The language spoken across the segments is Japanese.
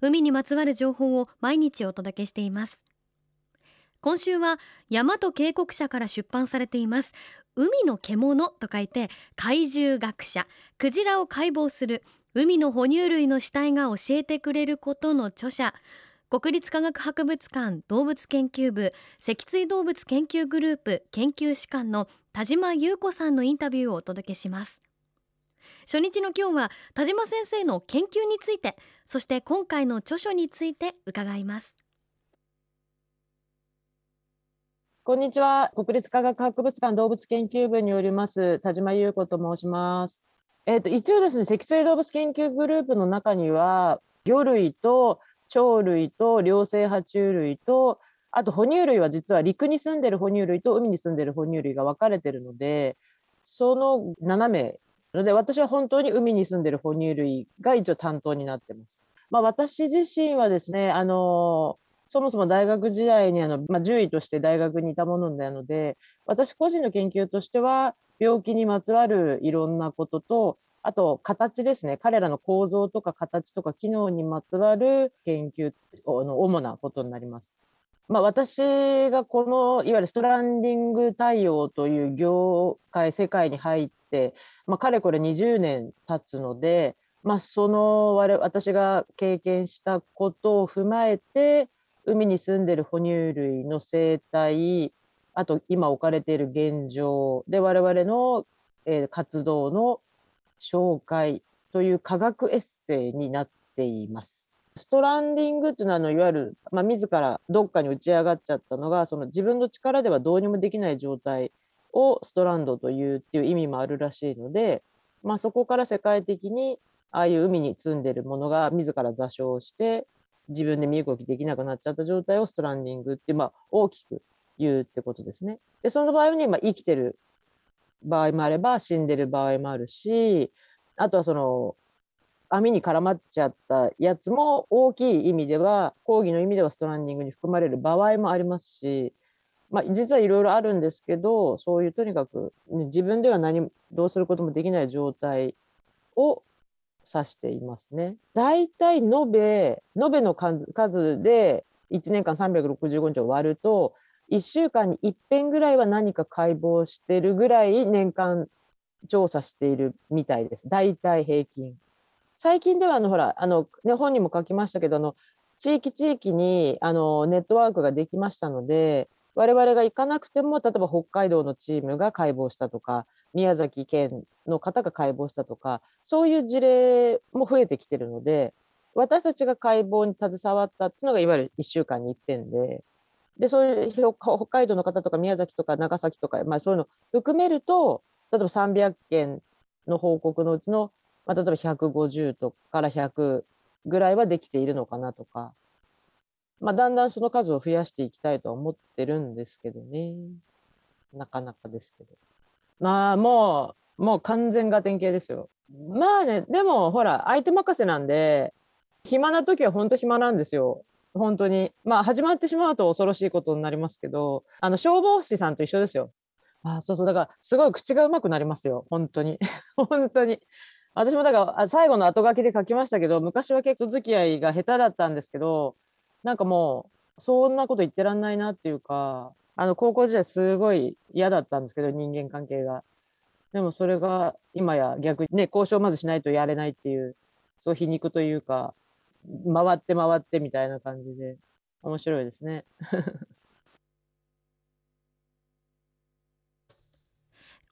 海にまつわる情報を毎日お届けしています。今週は大和渓谷社から出版されています。海の獣と書いて怪獣学者。クジラを解剖する。海の哺乳類の死体が教えてくれることの著者。国立科学博物館動物研究部。脊椎動物研究グループ研究士官の田島優子さんのインタビューをお届けします。初日の今日は田島先生の研究についてそして今回の著書について伺います。こんにちは。国立科学博物館動物研究部によります田島優子と申します。えーと、一応ですね脊椎動物研究グループの中には魚類と鳥類と両生爬虫類とあと哺乳類は実は陸に住んでる哺乳類と海に住んでる哺乳類が分かれてるのでその7名ので私は本当に海に住んでる哺乳類が一応担当になってます。まあ、私自身はですねあのそもそも大学時代にあの、まあ、獣医として大学にいたものなので私個人の研究としては病気にまつわるいろんなこととあと、形ですね。彼らの構造とか形とか機能にまつわる研究の主なことになります。まあ、私がこのいわゆるストランディング対応という業界、世界に入って、まあ、かれこれ20年経つので、まあ、その我私が経験したことを踏まえて、海に住んでる哺乳類の生態、あと今置かれている現状で、我々の、えー、活動の紹介という科学エッセイになっています。ストランディングっていうのはあのいわゆる、まあ、自らどっかに打ち上がっちゃったのがその自分の力ではどうにもできない状態をストランドというっていう意味もあるらしいので、まあ、そこから世界的にああいう海に積んでるものが自ら座礁して自分で身動きできなくなっちゃった状態をストランディングって、まあ、大きく言うってことですね。でその場合に、まあ、生きてる場合もあれば死んでる場合もあるしあとはその網に絡まっちゃったやつも大きい意味では講義の意味ではストランディングに含まれる場合もありますし、まあ、実はいろいろあるんですけどそういうとにかく、ね、自分では何どうすることもできない状態を指していますね。大体延べ延べの数で1年間365日を割ると1週間に1遍ぐらいは何か解剖してるぐらい年間調査しているみたいです。大体平均。最近ではあのほらあの、ね、本にも書きましたけどあの地域地域にあのネットワークができましたので我々が行かなくても例えば北海道のチームが解剖したとか宮崎県の方が解剖したとかそういう事例も増えてきてるので私たちが解剖に携わったっていうのがいわゆる1週間に一遍でで、そういう北海道の方とか宮崎とか長崎とか、まあそういうの含めると、例えば300件の報告のうちの、まあ、例えば150とかから100ぐらいはできているのかなとか、まあだんだんその数を増やしていきたいとは思ってるんですけどね。なかなかですけど。まあもう、もう完全が典型ですよ。まあね、でもほら、相手任せなんで、暇な時は本当暇なんですよ。本当に。まあ、始まってしまうと恐ろしいことになりますけど、あの、消防士さんと一緒ですよ。あそうそう。だから、すごい口がうまくなりますよ。本当に。本当に。私もだから、最後の後書きで書きましたけど、昔は結構付き合いが下手だったんですけど、なんかもう、そんなこと言ってらんないなっていうか、あの、高校時代すごい嫌だったんですけど、人間関係が。でもそれが今や逆にね、交渉まずしないとやれないっていう、そう皮肉というか、回って回ってみたいな感じで面白いですね。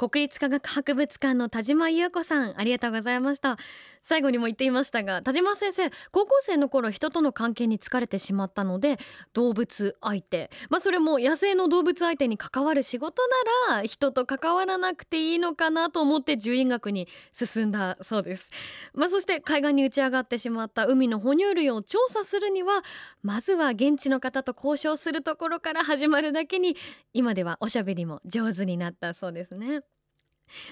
国立科学博物館の田島優子さんありがとうございました。最後にも言っていましたが田島先生高校生の頃人との関係に疲れてしまったので動物相手。まあそれも野生の動物相手に関わる仕事なら人と関わらなくていいのかなと思って獣医学に進んだそうです。まあそして海岸に打ち上がってしまった海の哺乳類を調査するにはまずは現地の方と交渉するところから始まるだけに今ではおしゃべりも上手になったそうですね。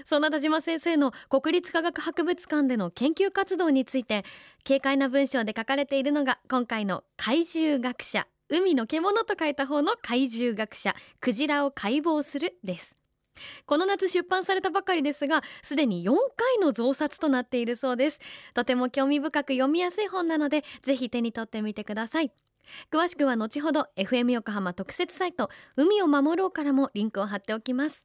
そんな田島先生の国立科学博物館での研究活動について軽快な文章で書かれているのが今回の怪獣学者海の獣と書いた方の怪獣学者クジラを解剖するです。この夏出版されたばかりですがすでに4回の増刷となっているそうです。とても興味深く読みやすい本なのでぜひ手に取ってみてください。詳しくは後ほど FM 横浜特設サイト海を守ろうからもリンクを貼っておきます。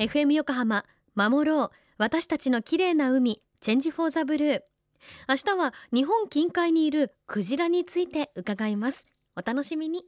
FM 横浜守ろう。私たちの綺麗な海チェンジフォーザブルー。明日は日本近海にいるクジラについて伺います。お楽しみに。